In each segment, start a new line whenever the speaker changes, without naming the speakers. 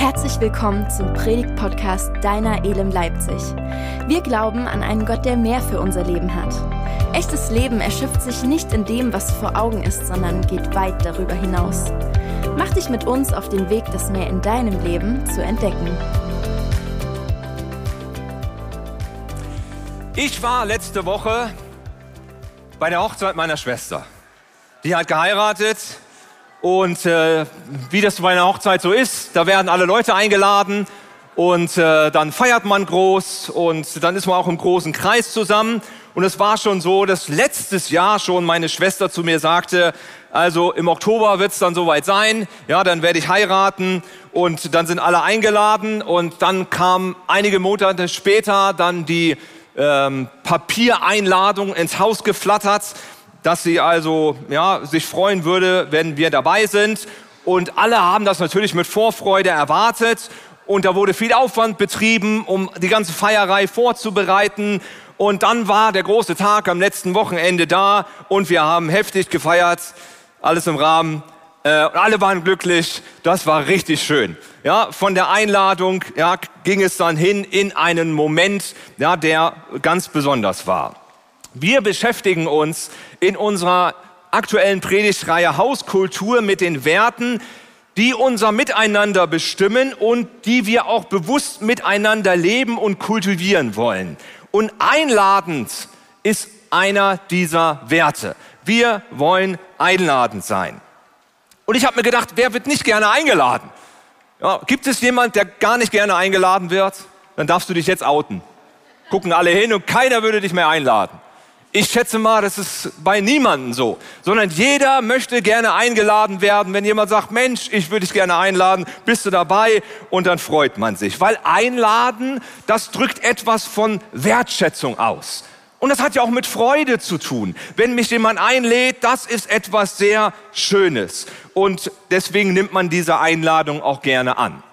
Herzlich willkommen zum Predigt-Podcast Deiner Elem Leipzig. Wir glauben an einen Gott, der mehr für unser Leben hat. Echtes Leben erschöpft sich nicht in dem, was vor Augen ist, sondern geht weit darüber hinaus. Mach dich mit uns auf den Weg, das mehr in deinem Leben zu entdecken.
Ich war letzte Woche bei der Hochzeit meiner Schwester. Die hat geheiratet und äh, wie das bei einer Hochzeit so ist, da werden alle Leute eingeladen und äh, dann feiert man groß und dann ist man auch im großen Kreis zusammen. Und es war schon so, dass letztes Jahr schon meine Schwester zu mir sagte, also im Oktober wird es dann soweit sein, ja, dann werde ich heiraten und dann sind alle eingeladen und dann kam einige Monate später dann die ähm, Papiereinladung ins Haus geflattert dass sie also ja, sich freuen würde, wenn wir dabei sind. Und alle haben das natürlich mit Vorfreude erwartet. Und da wurde viel Aufwand betrieben, um die ganze Feierei vorzubereiten. Und dann war der große Tag am letzten Wochenende da und wir haben heftig gefeiert. Alles im Rahmen. Äh, alle waren glücklich. Das war richtig schön. Ja, von der Einladung ja, ging es dann hin in einen Moment, ja, der ganz besonders war. Wir beschäftigen uns in unserer aktuellen Predigtreihe Hauskultur mit den Werten, die unser Miteinander bestimmen und die wir auch bewusst miteinander leben und kultivieren wollen. Und einladend ist einer dieser Werte. Wir wollen einladend sein. Und ich habe mir gedacht, wer wird nicht gerne eingeladen? Ja, gibt es jemand, der gar nicht gerne eingeladen wird? Dann darfst du dich jetzt outen. Gucken alle hin und keiner würde dich mehr einladen. Ich schätze mal, das ist bei niemandem so, sondern jeder möchte gerne eingeladen werden. Wenn jemand sagt, Mensch, ich würde dich gerne einladen, bist du dabei? Und dann freut man sich, weil einladen, das drückt etwas von Wertschätzung aus. Und das hat ja auch mit Freude zu tun. Wenn mich jemand einlädt, das ist etwas sehr Schönes. Und deswegen nimmt man diese Einladung auch gerne an.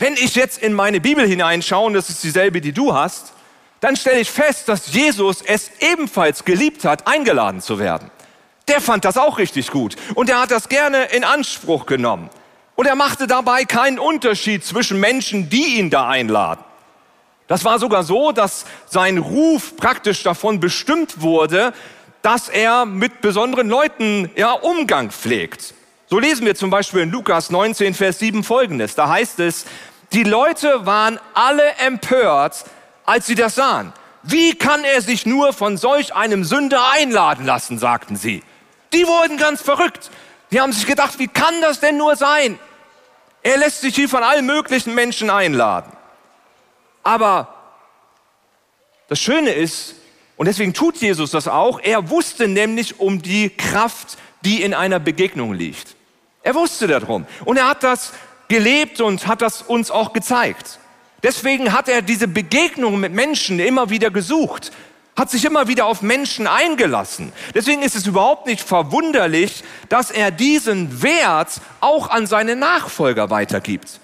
Wenn ich jetzt in meine Bibel hineinschaue, und das ist dieselbe, die du hast, dann stelle ich fest, dass Jesus es ebenfalls geliebt hat, eingeladen zu werden. Der fand das auch richtig gut und er hat das gerne in Anspruch genommen. Und er machte dabei keinen Unterschied zwischen Menschen, die ihn da einladen. Das war sogar so, dass sein Ruf praktisch davon bestimmt wurde, dass er mit besonderen Leuten ja, Umgang pflegt. So lesen wir zum Beispiel in Lukas 19, Vers 7 folgendes. Da heißt es, die Leute waren alle empört, als sie das sahen. Wie kann er sich nur von solch einem Sünder einladen lassen, sagten sie. Die wurden ganz verrückt. Die haben sich gedacht, wie kann das denn nur sein? Er lässt sich hier von allen möglichen Menschen einladen. Aber das Schöne ist, und deswegen tut Jesus das auch, er wusste nämlich um die Kraft, die in einer Begegnung liegt. Er wusste darum. Und er hat das gelebt und hat das uns auch gezeigt. Deswegen hat er diese Begegnung mit Menschen immer wieder gesucht, hat sich immer wieder auf Menschen eingelassen. Deswegen ist es überhaupt nicht verwunderlich, dass er diesen Wert auch an seine Nachfolger weitergibt.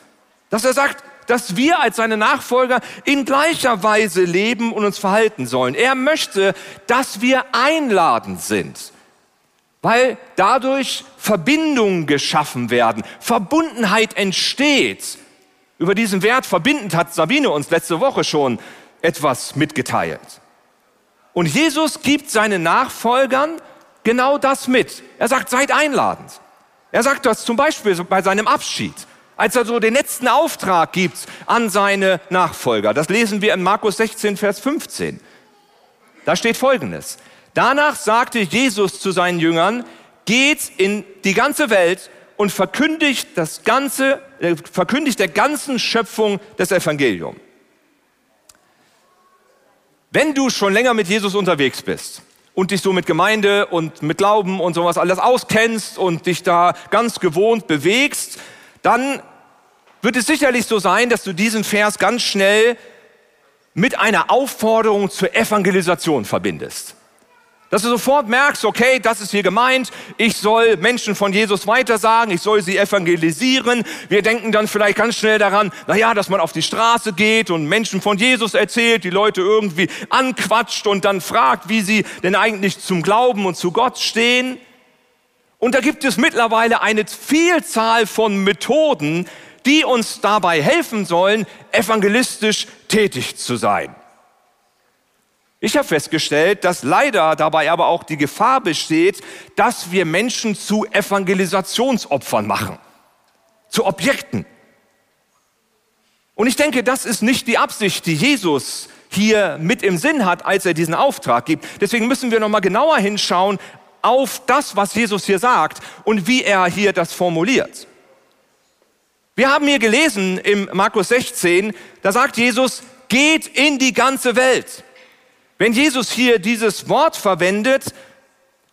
Dass er sagt, dass wir als seine Nachfolger in gleicher Weise leben und uns verhalten sollen. Er möchte, dass wir einladend sind, weil dadurch Verbindungen geschaffen werden, Verbundenheit entsteht über diesen Wert verbindend hat Sabine uns letzte Woche schon etwas mitgeteilt. Und Jesus gibt seinen Nachfolgern genau das mit. Er sagt, seid einladend. Er sagt das zum Beispiel bei seinem Abschied, als er so den letzten Auftrag gibt an seine Nachfolger. Das lesen wir in Markus 16, Vers 15. Da steht Folgendes. Danach sagte Jesus zu seinen Jüngern, geht in die ganze Welt und verkündigt das ganze, verkündigt der ganzen Schöpfung das Evangelium. Wenn du schon länger mit Jesus unterwegs bist und dich so mit Gemeinde und mit Glauben und sowas alles auskennst und dich da ganz gewohnt bewegst, dann wird es sicherlich so sein, dass du diesen Vers ganz schnell mit einer Aufforderung zur Evangelisation verbindest. Dass du sofort merkst, okay, das ist hier gemeint, ich soll Menschen von Jesus weitersagen, ich soll sie evangelisieren. Wir denken dann vielleicht ganz schnell daran, naja, dass man auf die Straße geht und Menschen von Jesus erzählt, die Leute irgendwie anquatscht und dann fragt, wie sie denn eigentlich zum Glauben und zu Gott stehen. Und da gibt es mittlerweile eine Vielzahl von Methoden, die uns dabei helfen sollen, evangelistisch tätig zu sein. Ich habe festgestellt, dass leider dabei aber auch die Gefahr besteht, dass wir Menschen zu Evangelisationsopfern machen, zu Objekten. Und ich denke, das ist nicht die Absicht, die Jesus hier mit im Sinn hat, als er diesen Auftrag gibt. Deswegen müssen wir noch mal genauer hinschauen auf das, was Jesus hier sagt und wie er hier das formuliert. Wir haben hier gelesen im Markus 16, da sagt Jesus, geht in die ganze Welt. Wenn Jesus hier dieses Wort verwendet,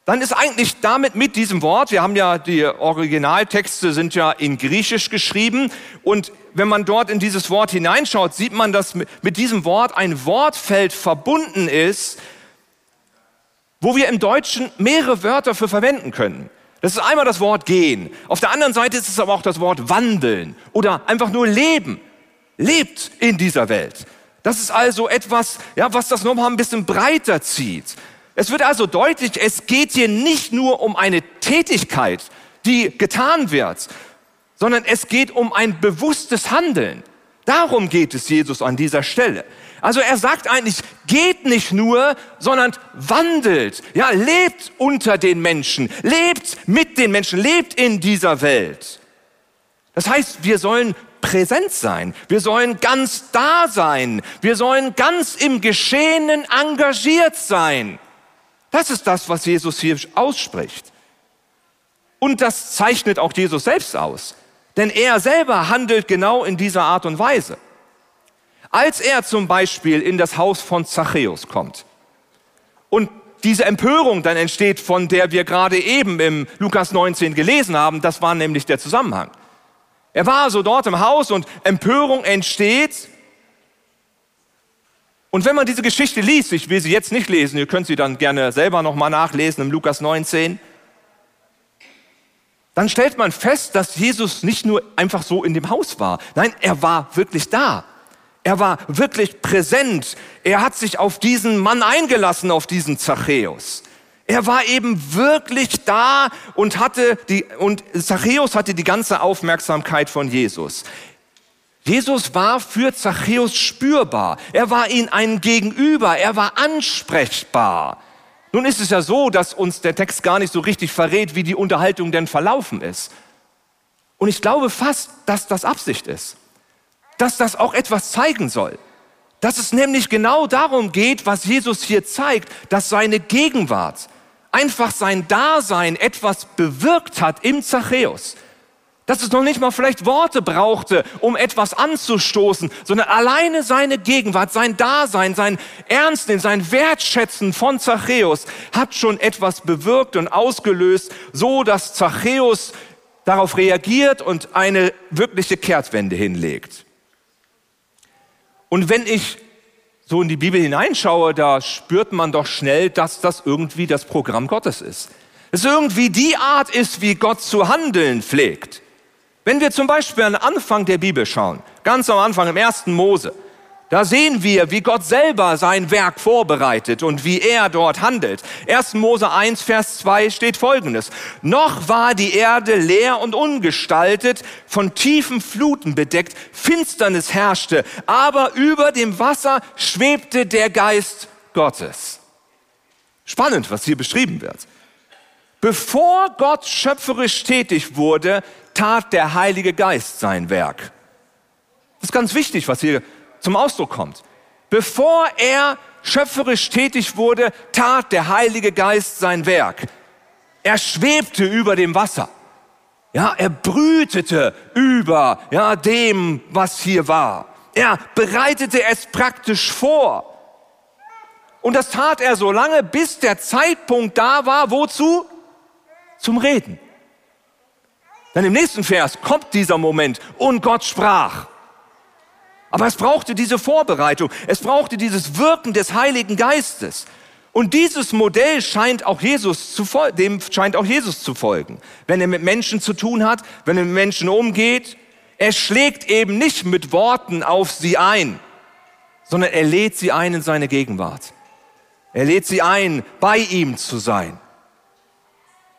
dann ist eigentlich damit mit diesem Wort, wir haben ja die Originaltexte sind ja in Griechisch geschrieben und wenn man dort in dieses Wort hineinschaut, sieht man, dass mit diesem Wort ein Wortfeld verbunden ist, wo wir im Deutschen mehrere Wörter für verwenden können. Das ist einmal das Wort gehen. Auf der anderen Seite ist es aber auch das Wort wandeln oder einfach nur leben. Lebt in dieser Welt. Das ist also etwas, ja, was das nochmal ein bisschen breiter zieht. Es wird also deutlich, es geht hier nicht nur um eine Tätigkeit, die getan wird, sondern es geht um ein bewusstes Handeln. Darum geht es Jesus an dieser Stelle. Also er sagt eigentlich, geht nicht nur, sondern wandelt. Ja, lebt unter den Menschen, lebt mit den Menschen, lebt in dieser Welt. Das heißt, wir sollen präsent sein. Wir sollen ganz da sein. Wir sollen ganz im Geschehenen engagiert sein. Das ist das, was Jesus hier ausspricht. Und das zeichnet auch Jesus selbst aus. Denn er selber handelt genau in dieser Art und Weise. Als er zum Beispiel in das Haus von Zachäus kommt und diese Empörung dann entsteht, von der wir gerade eben im Lukas 19 gelesen haben, das war nämlich der Zusammenhang. Er war also dort im Haus und Empörung entsteht. Und wenn man diese Geschichte liest, ich will sie jetzt nicht lesen, ihr könnt sie dann gerne selber nochmal nachlesen im Lukas 19, dann stellt man fest, dass Jesus nicht nur einfach so in dem Haus war. Nein, er war wirklich da. Er war wirklich präsent. Er hat sich auf diesen Mann eingelassen, auf diesen Zachäus. Er war eben wirklich da und hatte die, und Zachäus hatte die ganze Aufmerksamkeit von Jesus. Jesus war für Zachäus spürbar. Er war ihm ein Gegenüber. Er war ansprechbar. Nun ist es ja so, dass uns der Text gar nicht so richtig verrät, wie die Unterhaltung denn verlaufen ist. Und ich glaube fast, dass das Absicht ist. Dass das auch etwas zeigen soll. Dass es nämlich genau darum geht, was Jesus hier zeigt, dass seine Gegenwart, einfach sein Dasein etwas bewirkt hat im Zachäus. Dass es noch nicht mal vielleicht Worte brauchte, um etwas anzustoßen, sondern alleine seine Gegenwart, sein Dasein, sein Ernstnehmen, sein Wertschätzen von Zachäus hat schon etwas bewirkt und ausgelöst, so dass Zachäus darauf reagiert und eine wirkliche Kehrtwende hinlegt. Und wenn ich so in die Bibel hineinschaue, da spürt man doch schnell, dass das irgendwie das Programm Gottes ist. Es irgendwie die Art ist, wie Gott zu handeln pflegt. Wenn wir zum Beispiel an den Anfang der Bibel schauen, ganz am Anfang im ersten Mose, da sehen wir, wie Gott selber sein Werk vorbereitet und wie er dort handelt. 1. Mose 1, Vers 2 steht folgendes. Noch war die Erde leer und ungestaltet, von tiefen Fluten bedeckt, Finsternis herrschte, aber über dem Wasser schwebte der Geist Gottes. Spannend, was hier beschrieben wird. Bevor Gott schöpferisch tätig wurde, tat der Heilige Geist sein Werk. Das ist ganz wichtig, was hier zum Ausdruck kommt. Bevor er schöpferisch tätig wurde, tat der Heilige Geist sein Werk. Er schwebte über dem Wasser. Ja, er brütete über ja, dem, was hier war. Er bereitete es praktisch vor. Und das tat er so lange, bis der Zeitpunkt da war, wozu? Zum Reden. Dann im nächsten Vers kommt dieser Moment und Gott sprach. Aber es brauchte diese Vorbereitung, es brauchte dieses Wirken des Heiligen Geistes. Und dieses Modell scheint auch Jesus zu, dem scheint auch Jesus zu folgen. Wenn er mit Menschen zu tun hat, wenn er mit Menschen umgeht, er schlägt eben nicht mit Worten auf sie ein, sondern er lädt sie ein in seine Gegenwart. Er lädt sie ein, bei ihm zu sein.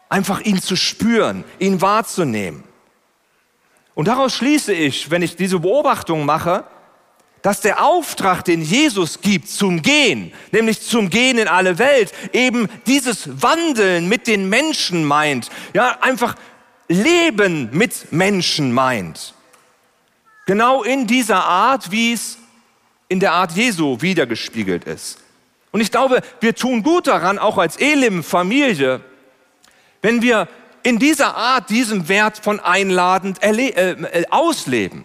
Einfach ihn zu spüren, ihn wahrzunehmen. Und daraus schließe ich, wenn ich diese Beobachtung mache, dass der Auftrag, den Jesus gibt zum Gehen, nämlich zum Gehen in alle Welt, eben dieses Wandeln mit den Menschen meint. Ja, einfach Leben mit Menschen meint. Genau in dieser Art, wie es in der Art Jesu wiedergespiegelt ist. Und ich glaube, wir tun gut daran, auch als Elim-Familie, wenn wir in dieser Art diesen Wert von einladend äh, äh, ausleben.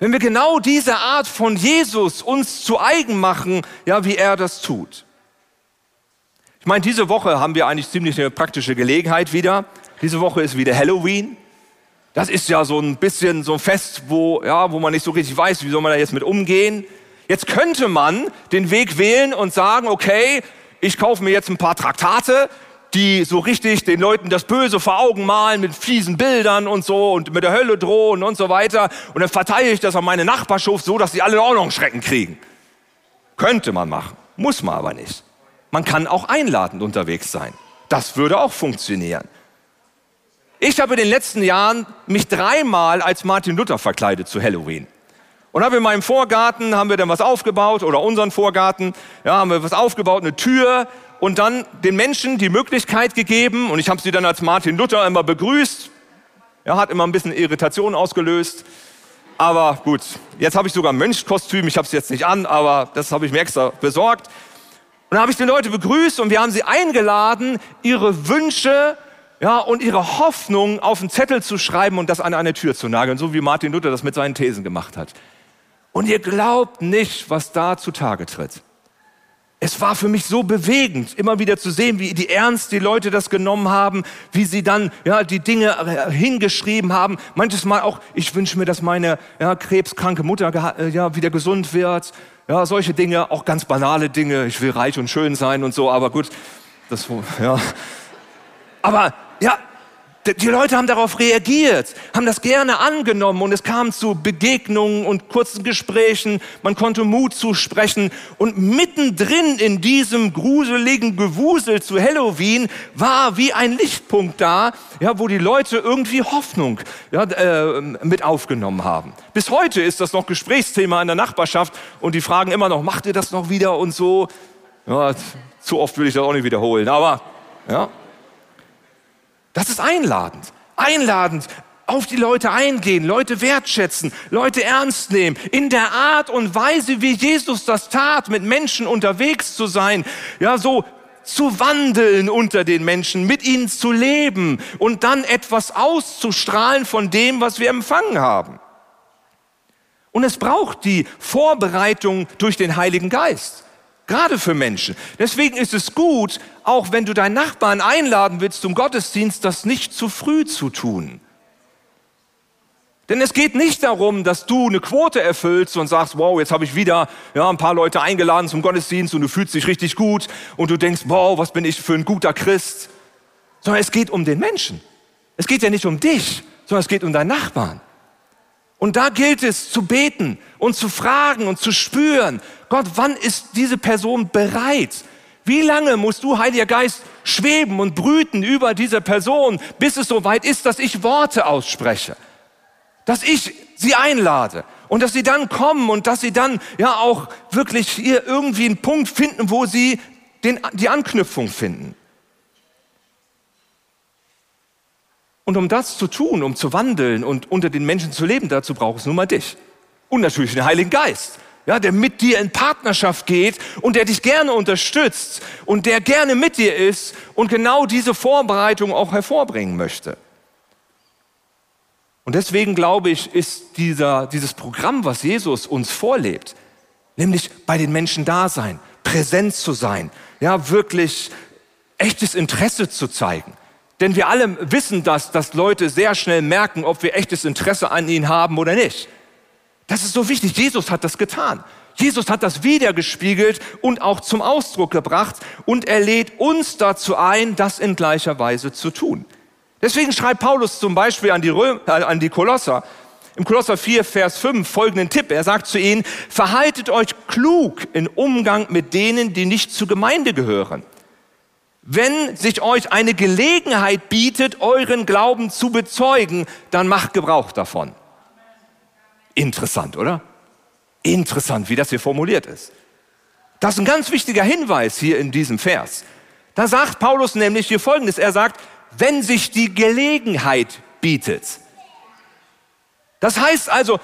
Wenn wir genau diese Art von Jesus uns zu eigen machen, ja, wie er das tut. Ich meine, diese Woche haben wir eigentlich ziemlich eine praktische Gelegenheit wieder. Diese Woche ist wieder Halloween. Das ist ja so ein bisschen so ein Fest, wo, ja, wo man nicht so richtig weiß, wie soll man da jetzt mit umgehen. Jetzt könnte man den Weg wählen und sagen, okay, ich kaufe mir jetzt ein paar Traktate, die so richtig den Leuten das Böse vor Augen malen mit fiesen Bildern und so und mit der Hölle drohen und so weiter. Und dann verteile ich das an meine Nachbarschaft so, dass sie alle auch noch einen Schrecken kriegen. Könnte man machen, muss man aber nicht. Man kann auch einladend unterwegs sein. Das würde auch funktionieren. Ich habe in den letzten Jahren mich dreimal als Martin Luther verkleidet zu Halloween. Und habe in meinem Vorgarten, haben wir dann was aufgebaut, oder unseren Vorgarten, ja, haben wir was aufgebaut, eine Tür, und dann den Menschen die Möglichkeit gegeben, und ich habe sie dann als Martin Luther immer begrüßt, ja, hat immer ein bisschen Irritation ausgelöst, aber gut, jetzt habe ich sogar ein Mönchskostüm, ich habe es jetzt nicht an, aber das habe ich mir extra besorgt. Und dann habe ich die Leute begrüßt und wir haben sie eingeladen, ihre Wünsche ja, und ihre Hoffnung auf einen Zettel zu schreiben und das an eine Tür zu nageln, so wie Martin Luther das mit seinen Thesen gemacht hat. Und ihr glaubt nicht, was da zutage tritt. Es war für mich so bewegend, immer wieder zu sehen, wie die ernst die Leute das genommen haben, wie sie dann ja, die Dinge äh, hingeschrieben haben. Manches Mal auch, ich wünsche mir, dass meine ja, krebskranke Mutter äh, ja, wieder gesund wird. Ja, solche Dinge, auch ganz banale Dinge. Ich will reich und schön sein und so, aber gut, das, ja. Aber ja, die Leute haben darauf reagiert, haben das gerne angenommen und es kam zu Begegnungen und kurzen Gesprächen. Man konnte Mut zusprechen und mittendrin in diesem gruseligen Gewusel zu Halloween war wie ein Lichtpunkt da, ja, wo die Leute irgendwie Hoffnung ja, äh, mit aufgenommen haben. Bis heute ist das noch Gesprächsthema in der Nachbarschaft und die fragen immer noch, macht ihr das noch wieder und so? Ja, zu oft will ich das auch nicht wiederholen, aber ja. Das ist einladend. Einladend auf die Leute eingehen, Leute wertschätzen, Leute ernst nehmen, in der Art und Weise, wie Jesus das tat, mit Menschen unterwegs zu sein, ja, so zu wandeln unter den Menschen, mit ihnen zu leben und dann etwas auszustrahlen von dem, was wir empfangen haben. Und es braucht die Vorbereitung durch den Heiligen Geist. Gerade für Menschen. Deswegen ist es gut, auch wenn du deinen Nachbarn einladen willst zum Gottesdienst, das nicht zu früh zu tun. Denn es geht nicht darum, dass du eine Quote erfüllst und sagst, wow, jetzt habe ich wieder ja, ein paar Leute eingeladen zum Gottesdienst und du fühlst dich richtig gut und du denkst, wow, was bin ich für ein guter Christ. Sondern es geht um den Menschen. Es geht ja nicht um dich, sondern es geht um deinen Nachbarn. Und da gilt es zu beten und zu fragen und zu spüren, Gott, wann ist diese Person bereit? Wie lange musst du, Heiliger Geist, schweben und brüten über diese Person, bis es so weit ist, dass ich Worte ausspreche? Dass ich sie einlade und dass sie dann kommen und dass sie dann ja auch wirklich hier irgendwie einen Punkt finden, wo sie den, die Anknüpfung finden. Und um das zu tun, um zu wandeln und unter den Menschen zu leben, dazu braucht es nun mal dich. Und natürlich den Heiligen Geist, ja, der mit dir in Partnerschaft geht und der dich gerne unterstützt und der gerne mit dir ist und genau diese Vorbereitung auch hervorbringen möchte. Und deswegen glaube ich, ist dieser, dieses Programm, was Jesus uns vorlebt, nämlich bei den Menschen da sein, präsent zu sein, ja, wirklich echtes Interesse zu zeigen, denn wir alle wissen das, dass Leute sehr schnell merken, ob wir echtes Interesse an ihnen haben oder nicht. Das ist so wichtig. Jesus hat das getan. Jesus hat das wiedergespiegelt und auch zum Ausdruck gebracht und er lädt uns dazu ein, das in gleicher Weise zu tun. Deswegen schreibt Paulus zum Beispiel an die, Röm, äh, an die Kolosser, im Kolosser 4, Vers 5 folgenden Tipp. Er sagt zu ihnen, verhaltet euch klug im Umgang mit denen, die nicht zur Gemeinde gehören wenn sich euch eine Gelegenheit bietet, euren Glauben zu bezeugen, dann macht Gebrauch davon. Interessant, oder? Interessant, wie das hier formuliert ist. Das ist ein ganz wichtiger Hinweis hier in diesem Vers. Da sagt Paulus nämlich hier Folgendes. Er sagt, wenn sich die Gelegenheit bietet. Das heißt also,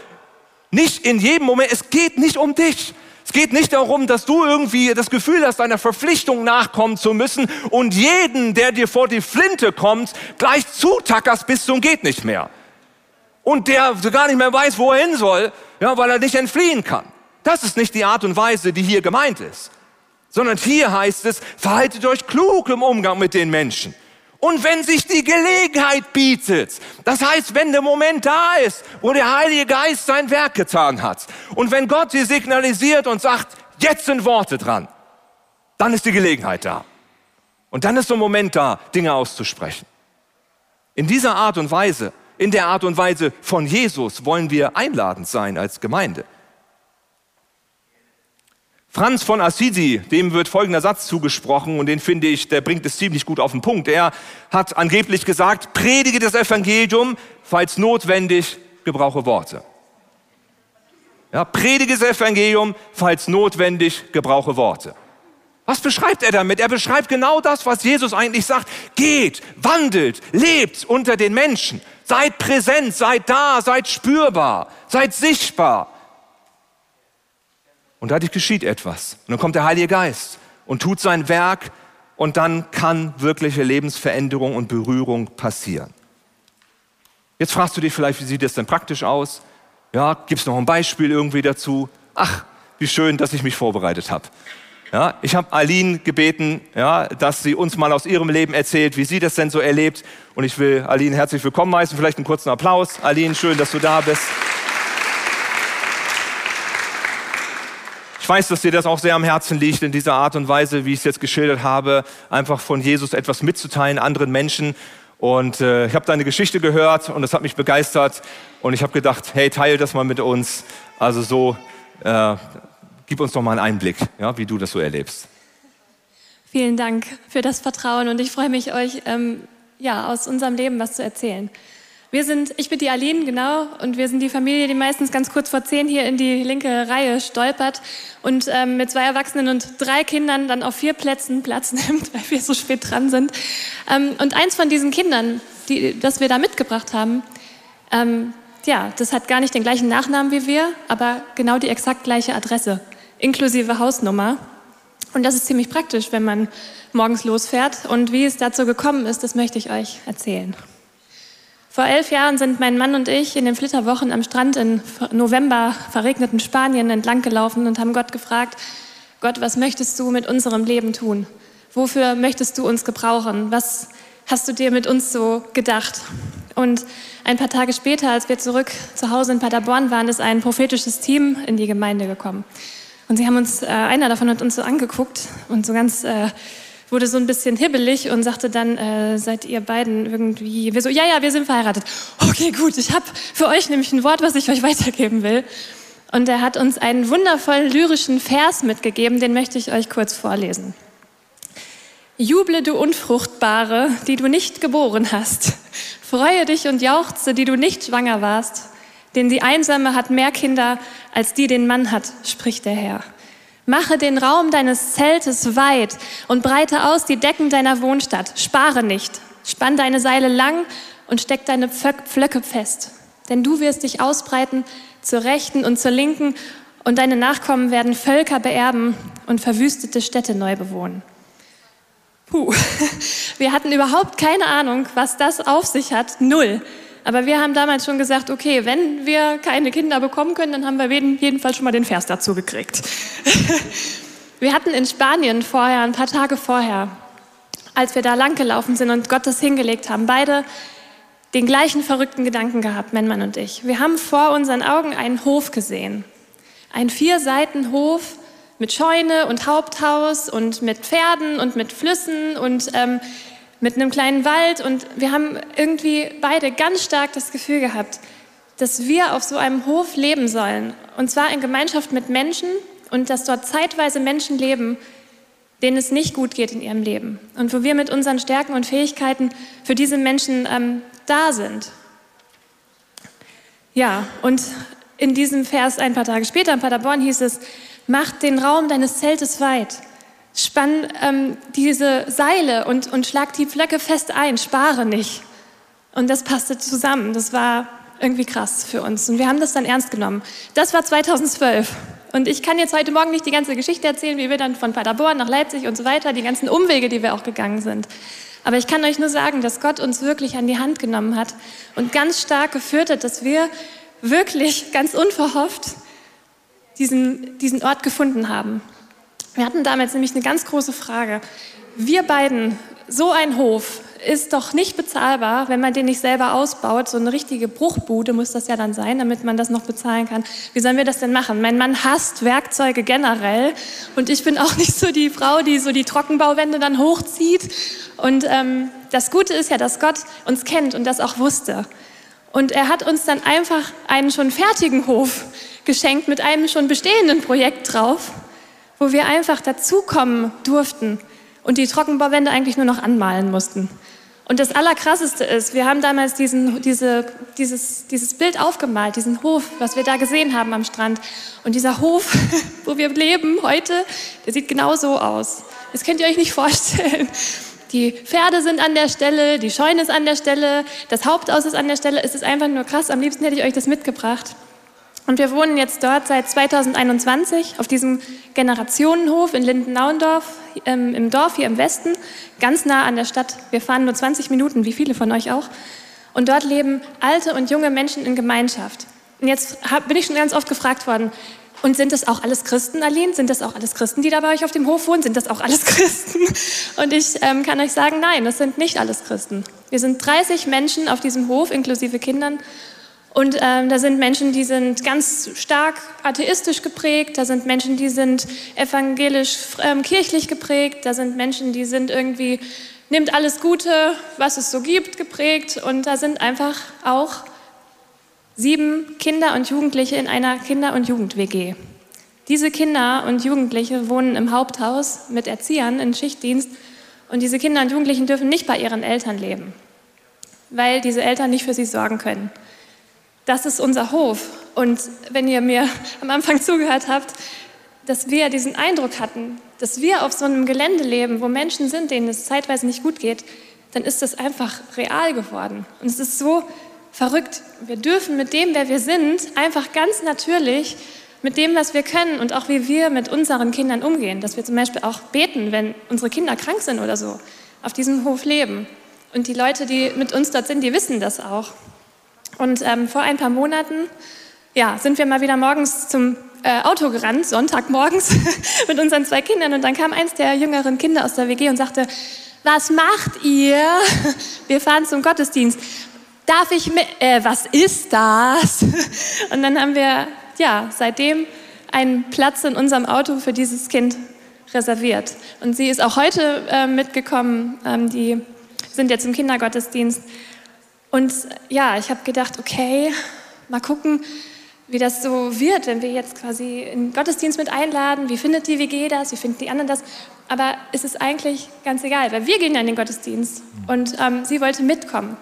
nicht in jedem Moment, es geht nicht um dich. Es geht nicht darum, dass du irgendwie das Gefühl hast, deiner Verpflichtung nachkommen zu müssen und jeden, der dir vor die Flinte kommt, gleich zutackerst bis zum geht nicht mehr. Und der gar nicht mehr weiß, wo er hin soll, ja, weil er nicht entfliehen kann. Das ist nicht die Art und Weise, die hier gemeint ist. Sondern hier heißt es, verhaltet euch klug im Umgang mit den Menschen. Und wenn sich die Gelegenheit bietet, das heißt, wenn der Moment da ist, wo der Heilige Geist sein Werk getan hat, und wenn Gott sie signalisiert und sagt, jetzt sind Worte dran, dann ist die Gelegenheit da. Und dann ist so ein Moment da, Dinge auszusprechen. In dieser Art und Weise, in der Art und Weise von Jesus wollen wir einladend sein als Gemeinde. Franz von Assisi, dem wird folgender Satz zugesprochen und den finde ich, der bringt es ziemlich gut auf den Punkt. Er hat angeblich gesagt, predige das Evangelium, falls notwendig, gebrauche Worte. Ja, predige das Evangelium, falls notwendig, gebrauche Worte. Was beschreibt er damit? Er beschreibt genau das, was Jesus eigentlich sagt. Geht, wandelt, lebt unter den Menschen. Seid präsent, seid da, seid spürbar, seid sichtbar. Und dadurch geschieht etwas. Und dann kommt der Heilige Geist und tut sein Werk und dann kann wirkliche Lebensveränderung und Berührung passieren. Jetzt fragst du dich vielleicht, wie sieht das denn praktisch aus? Ja, gibt es noch ein Beispiel irgendwie dazu? Ach, wie schön, dass ich mich vorbereitet habe. Ja, ich habe Aline gebeten, ja, dass sie uns mal aus ihrem Leben erzählt, wie sie das denn so erlebt. Und ich will Aline herzlich willkommen heißen. Vielleicht einen kurzen Applaus. Aline, schön, dass du da bist. Ich weiß, dass dir das auch sehr am Herzen liegt, in dieser Art und Weise, wie ich es jetzt geschildert habe, einfach von Jesus etwas mitzuteilen, anderen Menschen. Und äh, ich habe deine Geschichte gehört und das hat mich begeistert. Und ich habe gedacht, hey, teile das mal mit uns. Also so, äh, gib uns doch mal einen Einblick, ja, wie du das so erlebst.
Vielen Dank für das Vertrauen und ich freue mich, euch ähm, ja, aus unserem Leben was zu erzählen. Wir sind, ich bin die Aline, genau, und wir sind die Familie, die meistens ganz kurz vor zehn hier in die linke Reihe stolpert und ähm, mit zwei Erwachsenen und drei Kindern dann auf vier Plätzen Platz nimmt, weil wir so spät dran sind. Ähm, und eins von diesen Kindern, die, das wir da mitgebracht haben, ähm, ja, das hat gar nicht den gleichen Nachnamen wie wir, aber genau die exakt gleiche Adresse, inklusive Hausnummer. Und das ist ziemlich praktisch, wenn man morgens losfährt. Und wie es dazu gekommen ist, das möchte ich euch erzählen. Vor elf Jahren sind mein Mann und ich in den Flitterwochen am Strand in November verregneten Spanien entlang gelaufen und haben Gott gefragt, Gott, was möchtest du mit unserem Leben tun? Wofür möchtest du uns gebrauchen? Was hast du dir mit uns so gedacht? Und ein paar Tage später, als wir zurück zu Hause in Paderborn waren, ist ein prophetisches Team in die Gemeinde gekommen. Und sie haben uns, äh, einer davon hat uns so angeguckt und so ganz äh, wurde so ein bisschen hibbelig und sagte dann, äh, seid ihr beiden irgendwie, wir so, ja, ja, wir sind verheiratet. Okay, gut, ich habe für euch nämlich ein Wort, was ich euch weitergeben will. Und er hat uns einen wundervollen lyrischen Vers mitgegeben, den möchte ich euch kurz vorlesen. Juble, du Unfruchtbare, die du nicht geboren hast. Freue dich und jauchze, die du nicht schwanger warst. Denn die Einsame hat mehr Kinder, als die den Mann hat, spricht der Herr. Mache den Raum deines Zeltes weit und breite aus die Decken deiner Wohnstadt. Spare nicht. Spann deine Seile lang und steck deine Pflöcke fest. Denn du wirst dich ausbreiten zur Rechten und zur Linken und deine Nachkommen werden Völker beerben und verwüstete Städte neu bewohnen. Puh, wir hatten überhaupt keine Ahnung, was das auf sich hat. Null. Aber wir haben damals schon gesagt, okay, wenn wir keine Kinder bekommen können, dann haben wir jedenfalls schon mal den Vers dazu gekriegt. wir hatten in Spanien vorher, ein paar Tage vorher, als wir da langgelaufen sind und Gott das hingelegt haben, beide den gleichen verrückten Gedanken gehabt, mein Mann und ich. Wir haben vor unseren Augen einen Hof gesehen. Ein Vierseitenhof mit Scheune und Haupthaus und mit Pferden und mit Flüssen und ähm, mit einem kleinen Wald und wir haben irgendwie beide ganz stark das Gefühl gehabt, dass wir auf so einem Hof leben sollen. Und zwar in Gemeinschaft mit Menschen und dass dort zeitweise Menschen leben, denen es nicht gut geht in ihrem Leben. Und wo wir mit unseren Stärken und Fähigkeiten für diese Menschen ähm, da sind. Ja, und in diesem Vers ein paar Tage später in Paderborn hieß es, mach den Raum deines Zeltes weit. Spann ähm, diese Seile und, und schlag die Flöcke fest ein, spare nicht. Und das passte zusammen. Das war irgendwie krass für uns. Und wir haben das dann ernst genommen. Das war 2012. Und ich kann jetzt heute Morgen nicht die ganze Geschichte erzählen, wie wir dann von Paderborn nach Leipzig und so weiter, die ganzen Umwege, die wir auch gegangen sind. Aber ich kann euch nur sagen, dass Gott uns wirklich an die Hand genommen hat und ganz stark geführt hat, dass wir wirklich ganz unverhofft diesen, diesen Ort gefunden haben. Wir hatten damals nämlich eine ganz große Frage. Wir beiden, so ein Hof, ist doch nicht bezahlbar, wenn man den nicht selber ausbaut. So eine richtige Bruchbude muss das ja dann sein, damit man das noch bezahlen kann. Wie sollen wir das denn machen? Mein Mann hasst Werkzeuge generell und ich bin auch nicht so die Frau, die so die Trockenbauwände dann hochzieht. Und ähm, das Gute ist ja, dass Gott uns kennt und das auch wusste. Und er hat uns dann einfach einen schon fertigen Hof geschenkt mit einem schon bestehenden Projekt drauf wo wir einfach dazukommen durften und die Trockenbauwände eigentlich nur noch anmalen mussten. Und das Allerkrasseste ist, wir haben damals diesen, diese, dieses, dieses Bild aufgemalt, diesen Hof, was wir da gesehen haben am Strand. Und dieser Hof, wo wir leben heute, der sieht genau so aus. Das könnt ihr euch nicht vorstellen. Die Pferde sind an der Stelle, die Scheune ist an der Stelle, das Haupthaus ist an der Stelle. Es ist einfach nur krass. Am liebsten hätte ich euch das mitgebracht. Und wir wohnen jetzt dort seit 2021 auf diesem Generationenhof in Lindenauendorf, ähm, im Dorf hier im Westen, ganz nah an der Stadt. Wir fahren nur 20 Minuten, wie viele von euch auch. Und dort leben alte und junge Menschen in Gemeinschaft. Und jetzt hab, bin ich schon ganz oft gefragt worden, und sind das auch alles Christen, Aline? Sind das auch alles Christen, die da bei euch auf dem Hof wohnen? Sind das auch alles Christen? Und ich ähm, kann euch sagen, nein, das sind nicht alles Christen. Wir sind 30 Menschen auf diesem Hof, inklusive Kindern. Und ähm, da sind Menschen, die sind ganz stark atheistisch geprägt, da sind Menschen, die sind evangelisch ähm, kirchlich geprägt, da sind Menschen, die sind irgendwie, nimmt alles Gute, was es so gibt, geprägt. Und da sind einfach auch sieben Kinder und Jugendliche in einer Kinder- und Jugend-WG. Diese Kinder und Jugendliche wohnen im Haupthaus mit Erziehern in Schichtdienst und diese Kinder und Jugendlichen dürfen nicht bei ihren Eltern leben, weil diese Eltern nicht für sie sorgen können das ist unser Hof. Und wenn ihr mir am Anfang zugehört habt, dass wir diesen Eindruck hatten, dass wir auf so einem Gelände leben, wo Menschen sind, denen es zeitweise nicht gut geht, dann ist das einfach real geworden. Und es ist so verrückt. Wir dürfen mit dem, wer wir sind, einfach ganz natürlich mit dem, was wir können und auch wie wir mit unseren Kindern umgehen. Dass wir zum Beispiel auch beten, wenn unsere Kinder krank sind oder so, auf diesem Hof leben. Und die Leute, die mit uns dort sind, die wissen das auch. Und ähm, vor ein paar Monaten ja, sind wir mal wieder morgens zum äh, Auto gerannt, Sonntagmorgens, mit unseren zwei Kindern. Und dann kam eins der jüngeren Kinder aus der WG und sagte, was macht ihr? Wir fahren zum Gottesdienst. Darf ich mit? Äh, was ist das? Und dann haben wir, ja, seitdem einen Platz in unserem Auto für dieses Kind reserviert. Und sie ist auch heute äh, mitgekommen. Ähm, die sind jetzt im Kindergottesdienst. Und ja, ich habe gedacht, okay, mal gucken, wie das so wird, wenn wir jetzt quasi in den Gottesdienst mit einladen. Wie findet die WG das? Wie finden die anderen das? Aber es ist eigentlich ganz egal, weil wir gehen ja in den Gottesdienst und ähm, sie wollte mitkommen.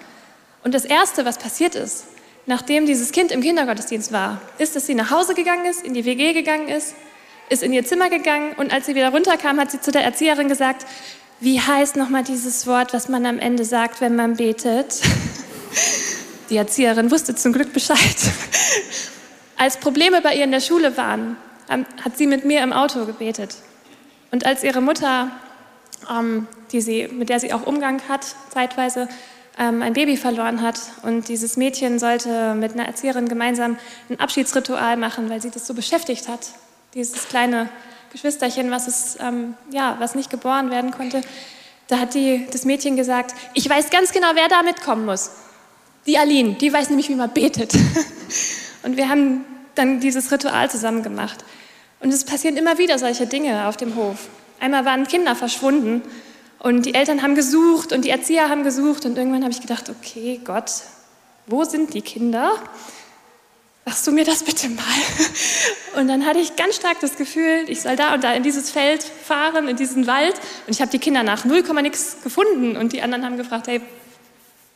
Und das Erste, was passiert ist, nachdem dieses Kind im Kindergottesdienst war, ist, dass sie nach Hause gegangen ist, in die WG gegangen ist, ist in ihr Zimmer gegangen und als sie wieder runterkam, hat sie zu der Erzieherin gesagt, wie heißt nochmal dieses Wort, was man am Ende sagt, wenn man betet? Die Erzieherin wusste zum Glück Bescheid. Als Probleme bei ihr in der Schule waren, hat sie mit mir im Auto gebetet. Und als ihre Mutter, ähm, die sie, mit der sie auch Umgang hat, zeitweise ähm, ein Baby verloren hat und dieses Mädchen sollte mit einer Erzieherin gemeinsam ein Abschiedsritual machen, weil sie das so beschäftigt hat, dieses kleine Geschwisterchen, was, es, ähm, ja, was nicht geboren werden konnte, da hat die, das Mädchen gesagt, ich weiß ganz genau, wer da mitkommen muss. Die Aline, die weiß nämlich, wie man betet. Und wir haben dann dieses Ritual zusammen gemacht. Und es passieren immer wieder solche Dinge auf dem Hof. Einmal waren Kinder verschwunden und die Eltern haben gesucht und die Erzieher haben gesucht und irgendwann habe ich gedacht, okay, Gott, wo sind die Kinder? Sagst du mir das bitte mal? Und dann hatte ich ganz stark das Gefühl, ich soll da und da in dieses Feld fahren, in diesen Wald. Und ich habe die Kinder nach 0, nix gefunden und die anderen haben gefragt, hey,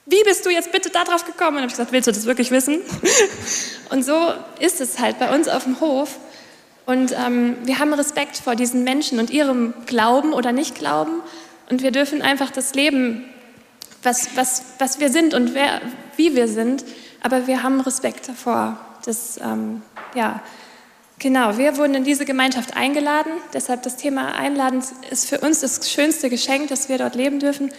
wie bist du jetzt bitte darauf gekommen? Und habe ich gesagt, willst du das wirklich wissen? und so ist es halt bei uns auf dem Hof. Und ähm, wir haben Respekt vor diesen Menschen und ihrem Glauben oder Nicht-Glauben. Und wir dürfen einfach das Leben, was, was, was wir sind und wer, wie wir sind, aber wir haben Respekt davor. Das, ähm, ja, genau, wir wurden in diese Gemeinschaft eingeladen. Deshalb das Thema Einladen ist für uns das schönste Geschenk, dass wir dort leben dürfen.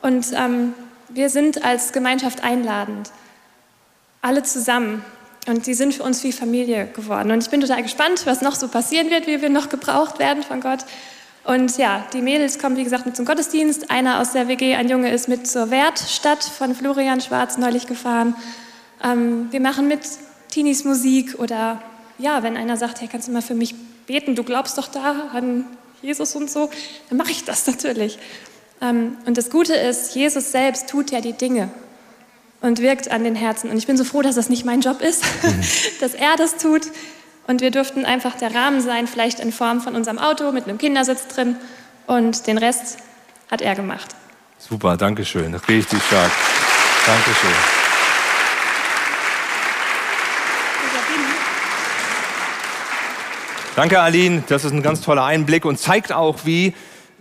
Und ähm, wir sind als Gemeinschaft einladend. Alle zusammen. Und die sind für uns wie Familie geworden. Und ich bin total gespannt, was noch so passieren wird, wie wir noch gebraucht werden von Gott. Und ja, die Mädels kommen, wie gesagt, mit zum Gottesdienst. Einer aus der WG, ein Junge, ist mit zur Wertstadt von Florian Schwarz neulich gefahren. Ähm, wir machen mit Teenies Musik oder ja, wenn einer sagt, hey, kannst du mal für mich beten, du glaubst doch da an Jesus und so, dann mache ich das natürlich. Ähm, und das Gute ist, Jesus selbst tut ja die Dinge und wirkt an den Herzen. Und ich bin so froh, dass das nicht mein Job ist, mhm. dass er das tut. Und wir durften einfach der Rahmen sein, vielleicht in Form von unserem Auto mit einem Kindersitz drin. Und den Rest hat er gemacht.
Super, danke schön. Richtig stark. Dankeschön. Danke, Aline. Das ist ein ganz toller Einblick und zeigt auch, wie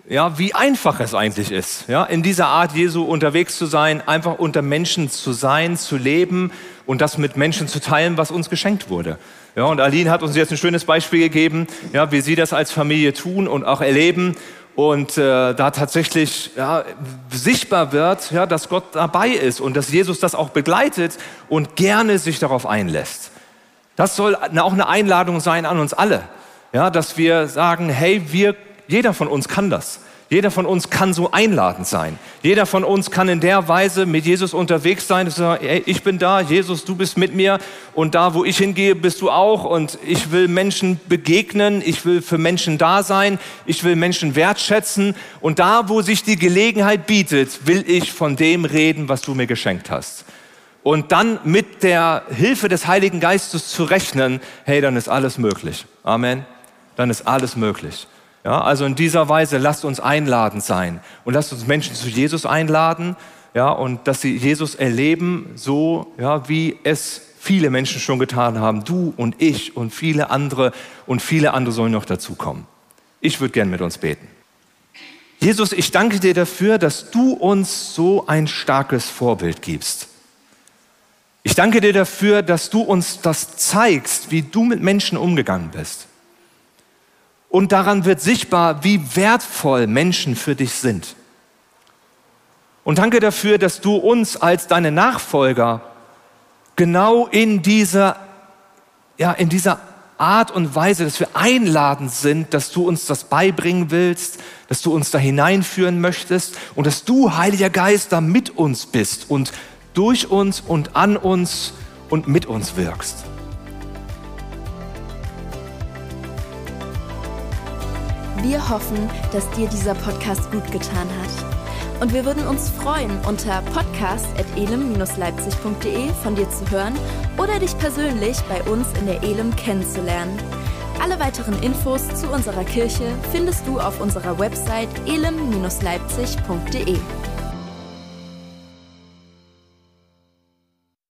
ja, wie einfach es eigentlich ist, ja, in dieser Art Jesu unterwegs zu sein, einfach unter Menschen zu sein, zu leben und das mit Menschen zu teilen, was uns geschenkt wurde. Ja, und Aline hat uns jetzt ein schönes Beispiel gegeben, ja, wie sie das als Familie tun und auch erleben und äh, da tatsächlich ja, sichtbar wird, ja, dass Gott dabei ist und dass Jesus das auch begleitet und gerne sich darauf einlässt. Das soll auch eine Einladung sein an uns alle, ja, dass wir sagen, hey, wir jeder von uns kann das. Jeder von uns kann so einladend sein. Jeder von uns kann in der Weise mit Jesus unterwegs sein. Ey, ich bin da, Jesus, du bist mit mir und da, wo ich hingehe, bist du auch. Und ich will Menschen begegnen, ich will für Menschen da sein, ich will Menschen wertschätzen. Und da, wo sich die Gelegenheit bietet, will ich von dem reden, was du mir geschenkt hast. Und dann mit der Hilfe des Heiligen Geistes zu rechnen, hey, dann ist alles möglich. Amen. Dann ist alles möglich. Ja, also in dieser Weise lasst uns einladend sein und lasst uns Menschen zu Jesus einladen, ja, und dass sie Jesus erleben, so, ja, wie es viele Menschen schon getan haben. Du und ich und viele andere und viele andere sollen noch dazukommen. Ich würde gern mit uns beten. Jesus, ich danke dir dafür, dass du uns so ein starkes Vorbild gibst. Ich danke dir dafür, dass du uns das zeigst, wie du mit Menschen umgegangen bist. Und daran wird sichtbar, wie wertvoll Menschen für dich sind. Und danke dafür, dass du uns als deine Nachfolger genau in dieser, ja, in dieser Art und Weise, dass wir einladend sind, dass du uns das beibringen willst, dass du uns da hineinführen möchtest und dass du, Heiliger Geist, da mit uns bist und durch uns und an uns und mit uns wirkst.
Wir hoffen, dass dir dieser Podcast gut getan hat. Und wir würden uns freuen, unter podcast.elem-leipzig.de von dir zu hören oder dich persönlich bei uns in der Elem kennenzulernen. Alle weiteren Infos zu unserer Kirche findest du auf unserer Website elem-leipzig.de.